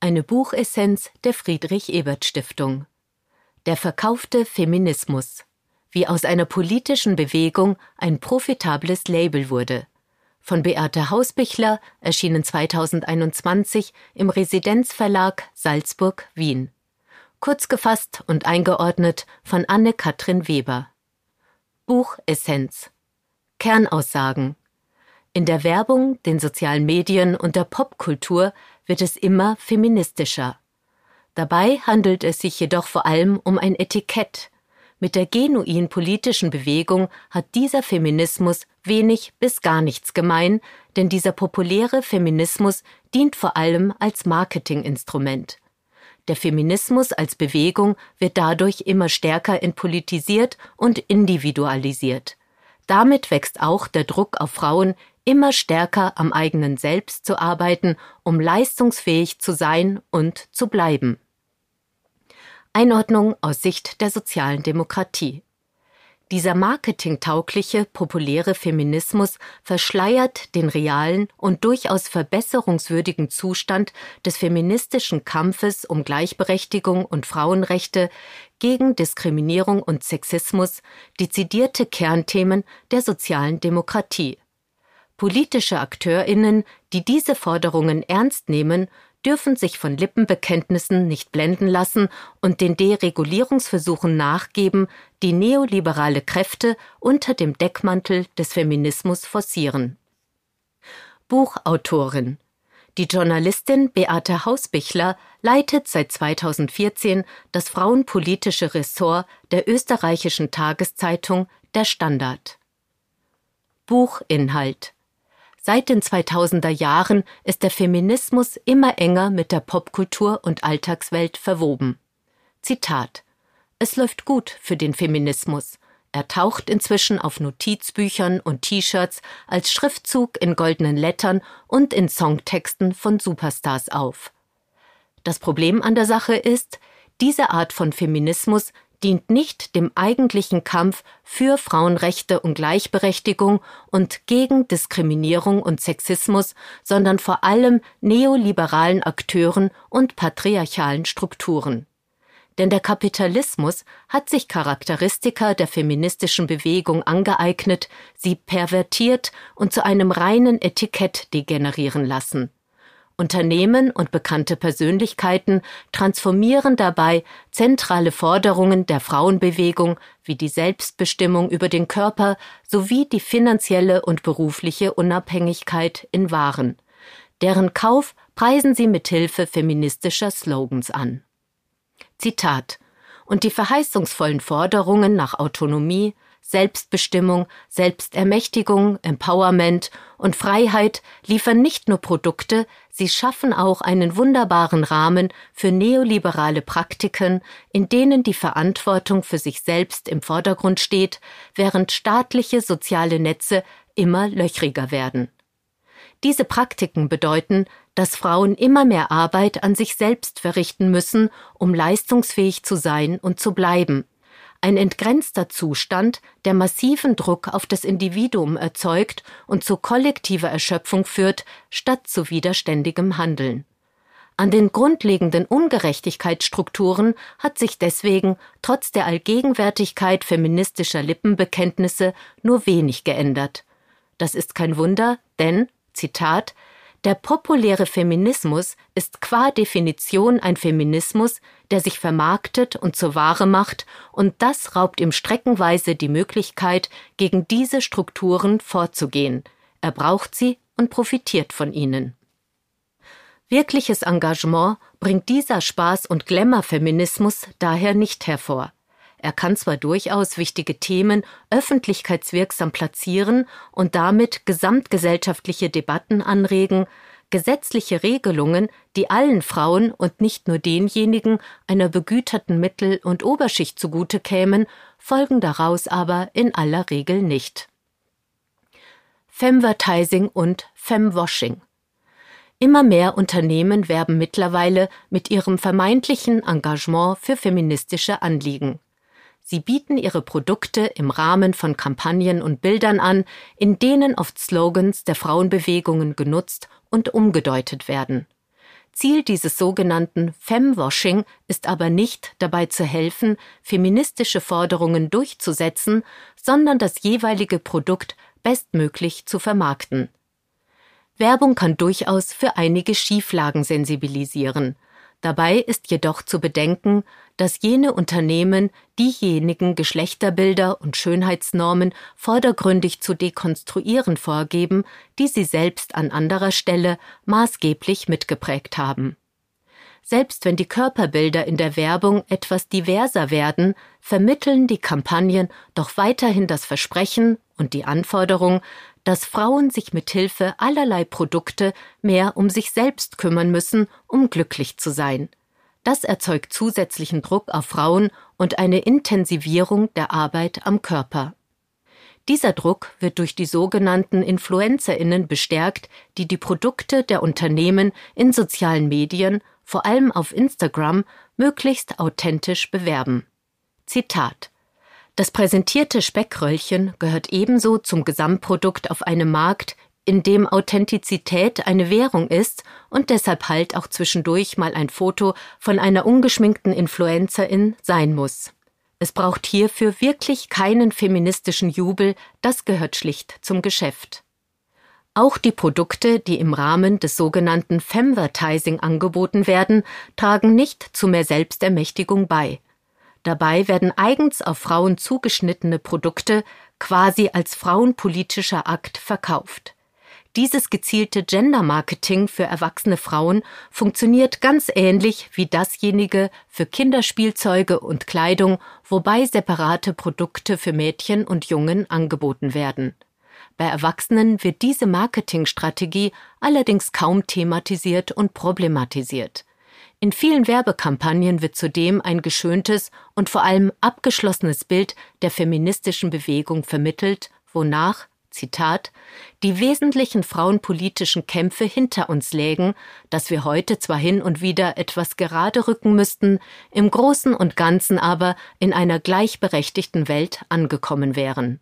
Eine Buchessenz der Friedrich Ebert Stiftung. Der verkaufte Feminismus. Wie aus einer politischen Bewegung ein profitables Label wurde. Von Beate Hausbichler, erschienen 2021 im Residenzverlag Salzburg, Wien. Kurz gefasst und eingeordnet von Anne-Katrin Weber. Buchessenz. Kernaussagen. In der Werbung, den sozialen Medien und der Popkultur wird es immer feministischer. Dabei handelt es sich jedoch vor allem um ein Etikett. Mit der genuin politischen Bewegung hat dieser Feminismus wenig bis gar nichts gemein, denn dieser populäre Feminismus dient vor allem als Marketinginstrument. Der Feminismus als Bewegung wird dadurch immer stärker entpolitisiert und individualisiert. Damit wächst auch der Druck auf Frauen, immer stärker am eigenen Selbst zu arbeiten, um leistungsfähig zu sein und zu bleiben. Einordnung aus Sicht der sozialen Demokratie. Dieser marketingtaugliche, populäre Feminismus verschleiert den realen und durchaus verbesserungswürdigen Zustand des feministischen Kampfes um Gleichberechtigung und Frauenrechte gegen Diskriminierung und Sexismus, dezidierte Kernthemen der sozialen Demokratie. Politische Akteurinnen, die diese Forderungen ernst nehmen, dürfen sich von Lippenbekenntnissen nicht blenden lassen und den Deregulierungsversuchen nachgeben, die neoliberale Kräfte unter dem Deckmantel des Feminismus forcieren. Buchautorin die Journalistin Beate Hausbichler leitet seit 2014 das frauenpolitische Ressort der österreichischen Tageszeitung Der Standard. Buchinhalt Seit den 2000er Jahren ist der Feminismus immer enger mit der Popkultur und Alltagswelt verwoben. Zitat Es läuft gut für den Feminismus. Er taucht inzwischen auf Notizbüchern und T-Shirts als Schriftzug in goldenen Lettern und in Songtexten von Superstars auf. Das Problem an der Sache ist, diese Art von Feminismus dient nicht dem eigentlichen Kampf für Frauenrechte und Gleichberechtigung und gegen Diskriminierung und Sexismus, sondern vor allem neoliberalen Akteuren und patriarchalen Strukturen. Denn der Kapitalismus hat sich Charakteristika der feministischen Bewegung angeeignet, sie pervertiert und zu einem reinen Etikett degenerieren lassen. Unternehmen und bekannte Persönlichkeiten transformieren dabei zentrale Forderungen der Frauenbewegung wie die Selbstbestimmung über den Körper sowie die finanzielle und berufliche Unabhängigkeit in Waren. Deren Kauf preisen sie mit Hilfe feministischer Slogans an. Zitat und die verheißungsvollen Forderungen nach Autonomie, Selbstbestimmung, Selbstermächtigung, Empowerment und Freiheit liefern nicht nur Produkte, sie schaffen auch einen wunderbaren Rahmen für neoliberale Praktiken, in denen die Verantwortung für sich selbst im Vordergrund steht, während staatliche soziale Netze immer löchriger werden. Diese Praktiken bedeuten, dass Frauen immer mehr Arbeit an sich selbst verrichten müssen, um leistungsfähig zu sein und zu bleiben, ein entgrenzter Zustand, der massiven Druck auf das Individuum erzeugt und zu kollektiver Erschöpfung führt, statt zu widerständigem Handeln. An den grundlegenden Ungerechtigkeitsstrukturen hat sich deswegen trotz der Allgegenwärtigkeit feministischer Lippenbekenntnisse nur wenig geändert. Das ist kein Wunder, denn, Zitat, der populäre Feminismus ist qua Definition ein Feminismus, der sich vermarktet und zur Ware macht, und das raubt ihm streckenweise die Möglichkeit, gegen diese Strukturen vorzugehen. Er braucht sie und profitiert von ihnen. Wirkliches Engagement bringt dieser Spaß- und Glamour-Feminismus daher nicht hervor. Er kann zwar durchaus wichtige Themen öffentlichkeitswirksam platzieren und damit gesamtgesellschaftliche Debatten anregen, gesetzliche Regelungen, die allen Frauen und nicht nur denjenigen einer begüterten Mittel- und Oberschicht zugute kämen, folgen daraus aber in aller Regel nicht. Femvertising und Femwashing Immer mehr Unternehmen werben mittlerweile mit ihrem vermeintlichen Engagement für feministische Anliegen. Sie bieten ihre Produkte im Rahmen von Kampagnen und Bildern an, in denen oft Slogans der Frauenbewegungen genutzt und umgedeutet werden. Ziel dieses sogenannten Femwashing ist aber nicht dabei zu helfen, feministische Forderungen durchzusetzen, sondern das jeweilige Produkt bestmöglich zu vermarkten. Werbung kann durchaus für einige Schieflagen sensibilisieren. Dabei ist jedoch zu bedenken, dass jene Unternehmen diejenigen Geschlechterbilder und Schönheitsnormen vordergründig zu dekonstruieren vorgeben, die sie selbst an anderer Stelle maßgeblich mitgeprägt haben. Selbst wenn die Körperbilder in der Werbung etwas diverser werden, vermitteln die Kampagnen doch weiterhin das Versprechen und die Anforderung, dass Frauen sich mit Hilfe allerlei Produkte mehr um sich selbst kümmern müssen, um glücklich zu sein. Das erzeugt zusätzlichen Druck auf Frauen und eine Intensivierung der Arbeit am Körper. Dieser Druck wird durch die sogenannten Influencerinnen bestärkt, die die Produkte der Unternehmen in sozialen Medien, vor allem auf Instagram, möglichst authentisch bewerben. Zitat das präsentierte Speckröllchen gehört ebenso zum Gesamtprodukt auf einem Markt, in dem Authentizität eine Währung ist und deshalb halt auch zwischendurch mal ein Foto von einer ungeschminkten Influencerin sein muss. Es braucht hierfür wirklich keinen feministischen Jubel, das gehört schlicht zum Geschäft. Auch die Produkte, die im Rahmen des sogenannten Femvertising angeboten werden, tragen nicht zu mehr Selbstermächtigung bei. Dabei werden eigens auf Frauen zugeschnittene Produkte quasi als frauenpolitischer Akt verkauft. Dieses gezielte Gender-Marketing für erwachsene Frauen funktioniert ganz ähnlich wie dasjenige für Kinderspielzeuge und Kleidung, wobei separate Produkte für Mädchen und Jungen angeboten werden. Bei Erwachsenen wird diese Marketingstrategie allerdings kaum thematisiert und problematisiert. In vielen Werbekampagnen wird zudem ein geschöntes und vor allem abgeschlossenes Bild der feministischen Bewegung vermittelt, wonach Zitat, die wesentlichen frauenpolitischen Kämpfe hinter uns lägen, dass wir heute zwar hin und wieder etwas gerade rücken müssten, im Großen und Ganzen aber in einer gleichberechtigten Welt angekommen wären.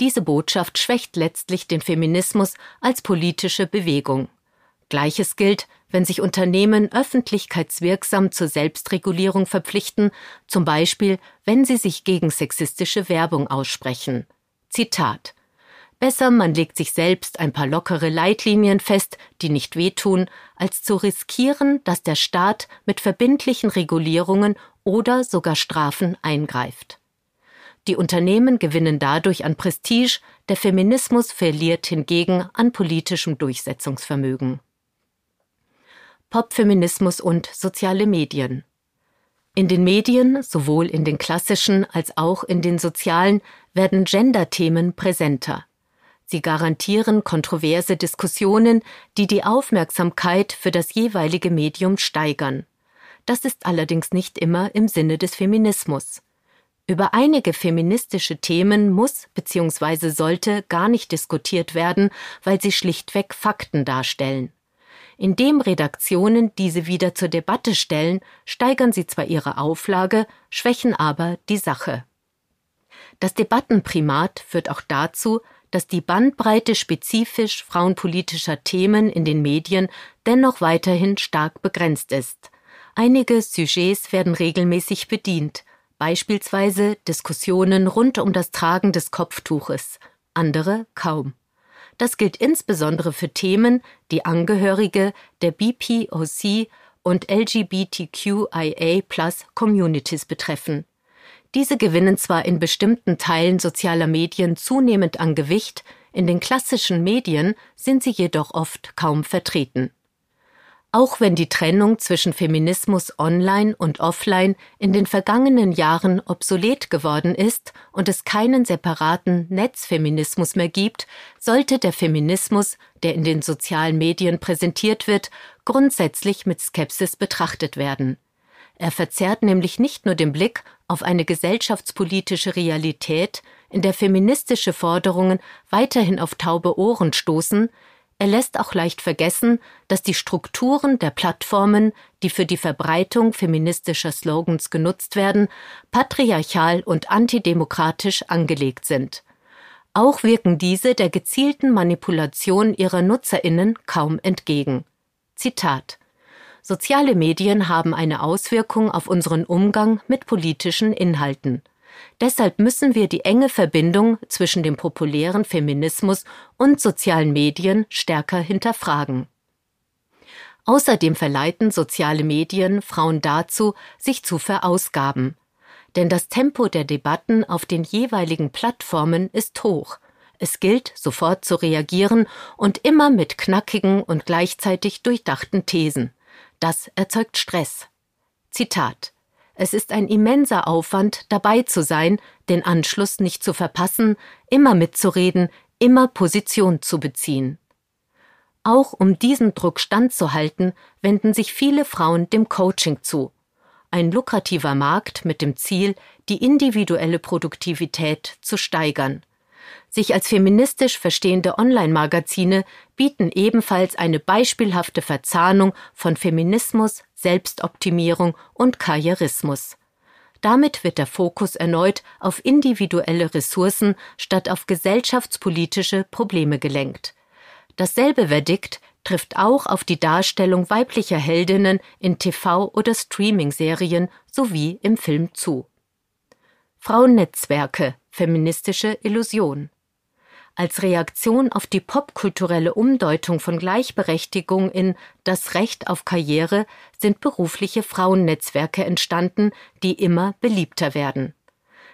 Diese Botschaft schwächt letztlich den Feminismus als politische Bewegung. Gleiches gilt, wenn sich Unternehmen öffentlichkeitswirksam zur Selbstregulierung verpflichten, zum Beispiel wenn sie sich gegen sexistische Werbung aussprechen. Zitat Besser man legt sich selbst ein paar lockere Leitlinien fest, die nicht wehtun, als zu riskieren, dass der Staat mit verbindlichen Regulierungen oder sogar Strafen eingreift. Die Unternehmen gewinnen dadurch an Prestige, der Feminismus verliert hingegen an politischem Durchsetzungsvermögen. Popfeminismus und soziale Medien. In den Medien, sowohl in den klassischen als auch in den sozialen, werden Gender-Themen präsenter. Sie garantieren kontroverse Diskussionen, die die Aufmerksamkeit für das jeweilige Medium steigern. Das ist allerdings nicht immer im Sinne des Feminismus. Über einige feministische Themen muss bzw. sollte gar nicht diskutiert werden, weil sie schlichtweg Fakten darstellen. Indem Redaktionen diese wieder zur Debatte stellen, steigern sie zwar ihre Auflage, schwächen aber die Sache. Das Debattenprimat führt auch dazu, dass die Bandbreite spezifisch frauenpolitischer Themen in den Medien dennoch weiterhin stark begrenzt ist. Einige Sujets werden regelmäßig bedient, beispielsweise Diskussionen rund um das Tragen des Kopftuches, andere kaum. Das gilt insbesondere für Themen, die Angehörige der BPOC und LGBTQIA Communities betreffen. Diese gewinnen zwar in bestimmten Teilen sozialer Medien zunehmend an Gewicht, in den klassischen Medien sind sie jedoch oft kaum vertreten. Auch wenn die Trennung zwischen Feminismus online und offline in den vergangenen Jahren obsolet geworden ist und es keinen separaten Netzfeminismus mehr gibt, sollte der Feminismus, der in den sozialen Medien präsentiert wird, grundsätzlich mit Skepsis betrachtet werden. Er verzerrt nämlich nicht nur den Blick auf eine gesellschaftspolitische Realität, in der feministische Forderungen weiterhin auf taube Ohren stoßen, Er lässt auch leicht vergessen, dass die Strukturen der Plattformen, die für die Verbreitung feministischer Slogans genutzt werden, patriarchal und antidemokratisch angelegt sind. Auch wirken diese der gezielten Manipulation ihrer Nutzerinnen kaum entgegen. Zitat Soziale Medien haben eine Auswirkung auf unseren Umgang mit politischen Inhalten. Deshalb müssen wir die enge Verbindung zwischen dem populären Feminismus und sozialen Medien stärker hinterfragen. Außerdem verleiten soziale Medien Frauen dazu, sich zu verausgaben. Denn das Tempo der Debatten auf den jeweiligen Plattformen ist hoch. Es gilt, sofort zu reagieren und immer mit knackigen und gleichzeitig durchdachten Thesen. Das erzeugt Stress. Zitat es ist ein immenser Aufwand, dabei zu sein, den Anschluss nicht zu verpassen, immer mitzureden, immer Position zu beziehen. Auch um diesen Druck standzuhalten, wenden sich viele Frauen dem Coaching zu. Ein lukrativer Markt mit dem Ziel, die individuelle Produktivität zu steigern. Sich als feministisch verstehende Online-Magazine bieten ebenfalls eine beispielhafte Verzahnung von Feminismus, Selbstoptimierung und Karrierismus. Damit wird der Fokus erneut auf individuelle Ressourcen statt auf gesellschaftspolitische Probleme gelenkt. Dasselbe Verdikt trifft auch auf die Darstellung weiblicher Heldinnen in TV- oder Streaming-Serien sowie im Film zu. Frauennetzwerke, feministische Illusion als Reaktion auf die popkulturelle Umdeutung von Gleichberechtigung in das Recht auf Karriere sind berufliche Frauennetzwerke entstanden, die immer beliebter werden.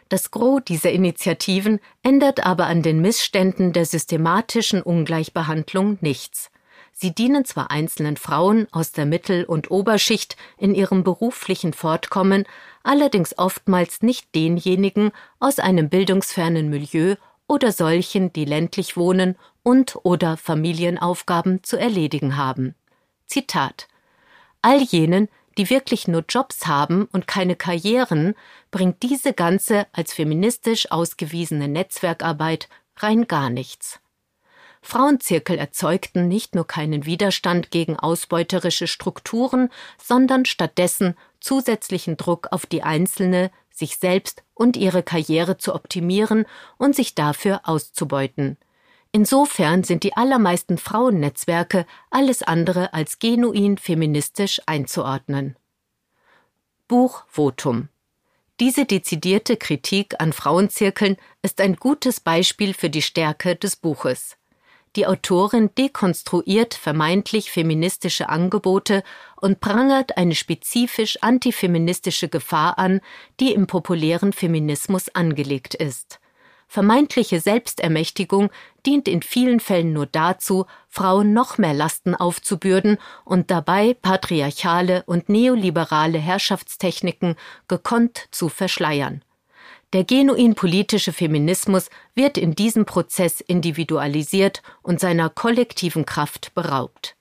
Das Gros dieser Initiativen ändert aber an den Missständen der systematischen Ungleichbehandlung nichts. Sie dienen zwar einzelnen Frauen aus der Mittel- und Oberschicht in ihrem beruflichen Fortkommen, allerdings oftmals nicht denjenigen aus einem bildungsfernen Milieu oder solchen, die ländlich wohnen und oder Familienaufgaben zu erledigen haben. Zitat All jenen, die wirklich nur Jobs haben und keine Karrieren, bringt diese ganze als feministisch ausgewiesene Netzwerkarbeit rein gar nichts. Frauenzirkel erzeugten nicht nur keinen Widerstand gegen ausbeuterische Strukturen, sondern stattdessen zusätzlichen Druck auf die Einzelne, sich selbst und ihre Karriere zu optimieren und sich dafür auszubeuten. Insofern sind die allermeisten Frauennetzwerke alles andere als genuin feministisch einzuordnen. Buch Votum diese dezidierte Kritik an Frauenzirkeln ist ein gutes Beispiel für die Stärke des Buches. Die Autorin dekonstruiert vermeintlich feministische Angebote und prangert eine spezifisch antifeministische Gefahr an, die im populären Feminismus angelegt ist. Vermeintliche Selbstermächtigung dient in vielen Fällen nur dazu, Frauen noch mehr Lasten aufzubürden und dabei patriarchale und neoliberale Herrschaftstechniken gekonnt zu verschleiern. Der genuin politische Feminismus wird in diesem Prozess individualisiert und seiner kollektiven Kraft beraubt.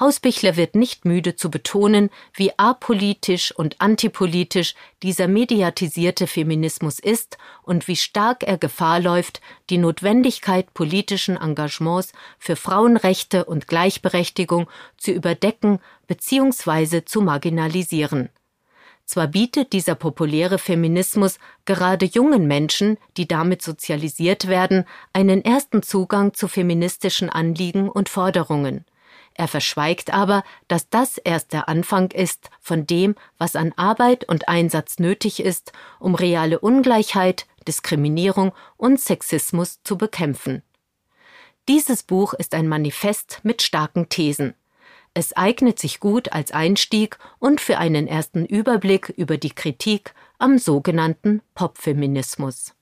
Hausbichler wird nicht müde zu betonen, wie apolitisch und antipolitisch dieser mediatisierte Feminismus ist und wie stark er Gefahr läuft, die Notwendigkeit politischen Engagements für Frauenrechte und Gleichberechtigung zu überdecken bzw. zu marginalisieren. Zwar bietet dieser populäre Feminismus gerade jungen Menschen, die damit sozialisiert werden, einen ersten Zugang zu feministischen Anliegen und Forderungen. Er verschweigt aber, dass das erst der Anfang ist von dem, was an Arbeit und Einsatz nötig ist, um reale Ungleichheit, Diskriminierung und Sexismus zu bekämpfen. Dieses Buch ist ein Manifest mit starken Thesen. Es eignet sich gut als Einstieg und für einen ersten Überblick über die Kritik am sogenannten Popfeminismus.